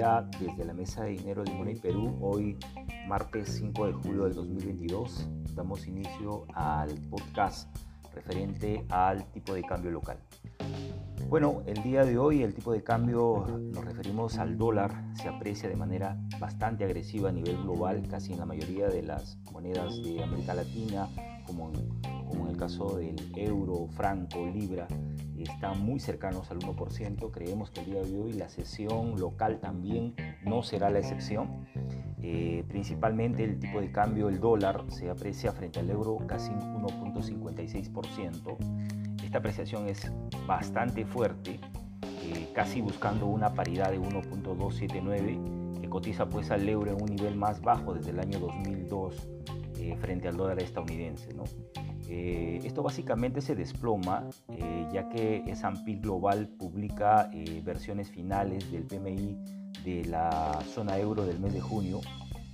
desde la Mesa de Dinero de Money Perú, hoy martes 5 de julio del 2022. Damos inicio al podcast referente al tipo de cambio local. Bueno, el día de hoy el tipo de cambio, nos referimos al dólar, se aprecia de manera bastante agresiva a nivel global, casi en la mayoría de las monedas de América Latina, como en, el caso del euro, franco, libra, están muy cercanos al 1%. Creemos que el día de hoy la sesión local también no será la excepción. Eh, principalmente el tipo de cambio, el dólar, se aprecia frente al euro casi 1.56%. Esta apreciación es bastante fuerte, eh, casi buscando una paridad de 1.279, que cotiza pues al euro en un nivel más bajo desde el año 2002 eh, frente al dólar estadounidense. ¿no? Eh, esto básicamente se desploma eh, ya que S&P Global publica eh, versiones finales del PMI de la zona euro del mes de junio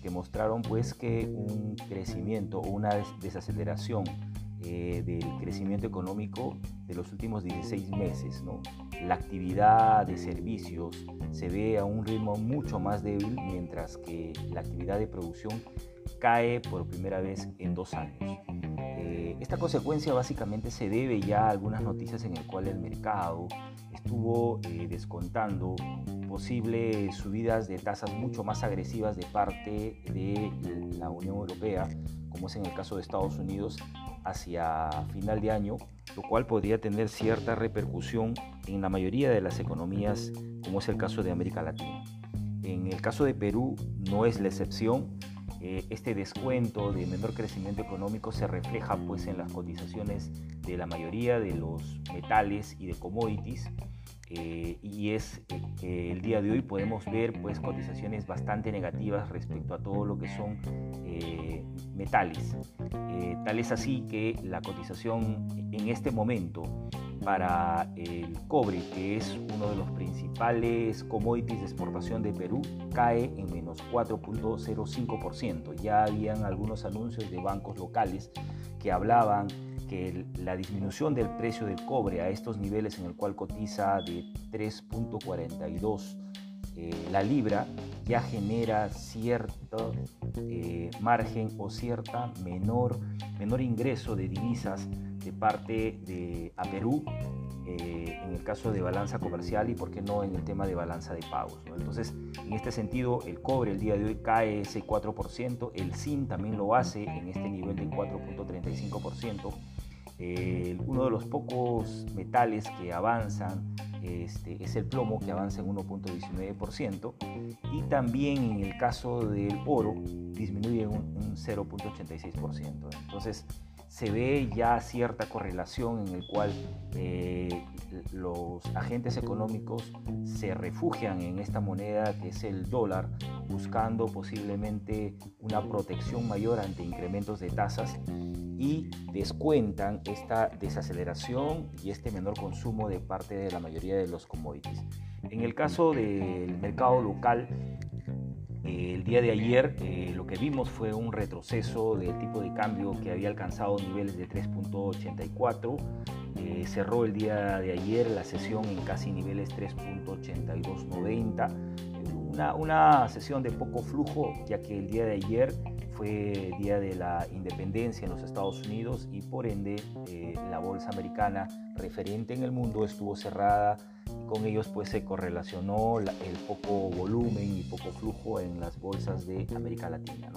que mostraron pues que un crecimiento o una desaceleración del crecimiento económico de los últimos 16 meses. ¿no? La actividad de servicios se ve a un ritmo mucho más débil mientras que la actividad de producción cae por primera vez en dos años. Eh, esta consecuencia básicamente se debe ya a algunas noticias en el cual el mercado estuvo eh, descontando posibles subidas de tasas mucho más agresivas de parte de la Unión Europea, como es en el caso de Estados Unidos, hacia final de año, lo cual podría tener cierta repercusión en la mayoría de las economías, como es el caso de América Latina. En el caso de Perú no es la excepción, eh, este descuento de menor crecimiento económico se refleja pues en las cotizaciones de la mayoría de los metales y de commodities eh, y es eh, el día de hoy podemos ver pues cotizaciones bastante negativas respecto a todo lo que son metales tal es así que la cotización en este momento para el cobre, que es uno de los principales commodities de exportación de Perú, cae en menos 4.05%. Ya habían algunos anuncios de bancos locales que hablaban que la disminución del precio del cobre a estos niveles en el cual cotiza de 3.42 eh, la libra ya genera cierto eh, margen o cierta menor, menor ingreso de divisas de parte de a Perú eh, en el caso de balanza comercial y por qué no en el tema de balanza de pagos. Entonces, en este sentido, el cobre el día de hoy cae ese 4%, el zinc también lo hace en este nivel de 4.35%. uno de los pocos metales que avanzan este, es el plomo que avanza en 1.19% y también en el caso del oro disminuye en un 0.86%. Entonces, se ve ya cierta correlación en el cual eh, los agentes económicos se refugian en esta moneda que es el dólar, buscando posiblemente una protección mayor ante incrementos de tasas y descuentan esta desaceleración y este menor consumo de parte de la mayoría de los commodities. En el caso del mercado local, el día de ayer eh, lo que vimos fue un retroceso del tipo de cambio que había alcanzado niveles de 3.84. Eh, cerró el día de ayer la sesión en casi niveles 3.8290. Una, una sesión de poco flujo ya que el día de ayer fue día de la independencia en los Estados Unidos y por ende eh, la bolsa americana referente en el mundo estuvo cerrada con ellos pues se correlacionó el poco volumen y poco flujo en las bolsas de América Latina.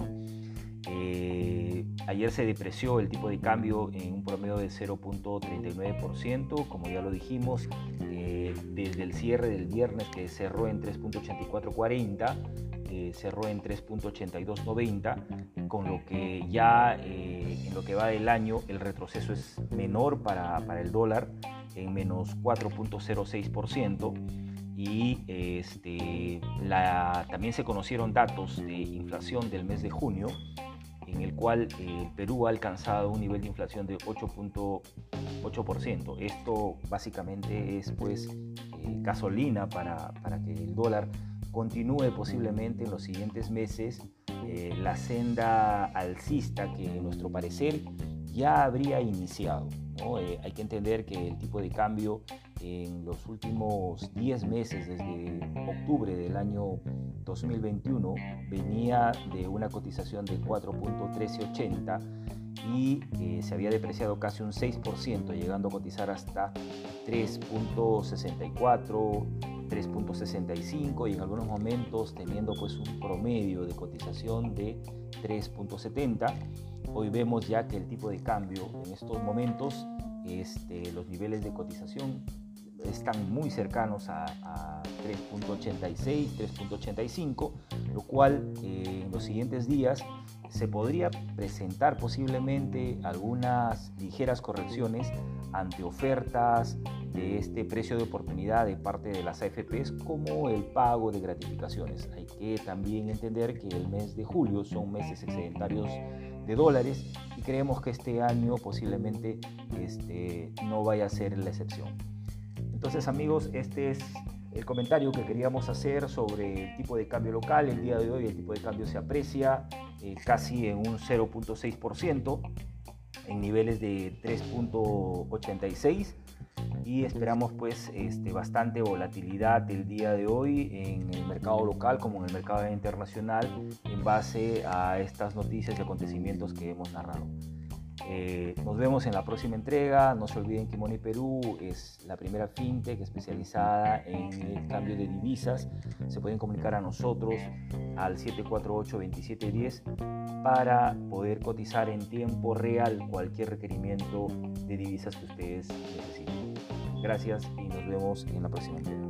Eh, ayer se depreció el tipo de cambio en un promedio de 0.39%, como ya lo dijimos, eh, desde el cierre del viernes que cerró en 3.8440, eh, cerró en 3.8290, con lo que ya en lo que va del año el retroceso es menor para, para el dólar en menos 4.06% y este, la, también se conocieron datos de inflación del mes de junio en el cual el Perú ha alcanzado un nivel de inflación de 8.8%. Esto básicamente es pues eh, gasolina para, para, que el dólar continúe posiblemente en los siguientes meses eh, la senda alcista que en nuestro parecer ya habría iniciado. Eh, hay que entender que el tipo de cambio en los últimos 10 meses, desde octubre del año 2021, venía de una cotización de 4.1380 y eh, se había depreciado casi un 6%, llegando a cotizar hasta 3.64, 3.65 y en algunos momentos teniendo pues un promedio de cotización de 3.70. Hoy vemos ya que el tipo de cambio en estos momentos, este, los niveles de cotización están muy cercanos a, 3.86, 3.85, lo cual eh, en los siguientes días se podría presentar posiblemente algunas ligeras correcciones ante ofertas de este precio de oportunidad de parte de las AFPs como el pago de gratificaciones. Hay que también entender que el mes de julio son meses excedentarios de dólares y creemos que este año posiblemente este, no vaya a ser la excepción. Entonces amigos, este es el comentario que queríamos hacer sobre el tipo de cambio local. El día de hoy el tipo de cambio se aprecia eh, casi en un 0.6%, en niveles de 3.86 y esperamos pues este, bastante volatilidad el día de hoy en el mercado local como en el mercado internacional en base a estas noticias y acontecimientos que hemos narrado. Eh, nos vemos en la próxima entrega. No se olviden que Money Perú es la primera fintech especializada en el cambio de divisas. Se pueden comunicar a nosotros al 748-2710 para poder cotizar en tiempo real cualquier requerimiento de divisas que ustedes necesiten. Gracias y nos vemos en la próxima entrega.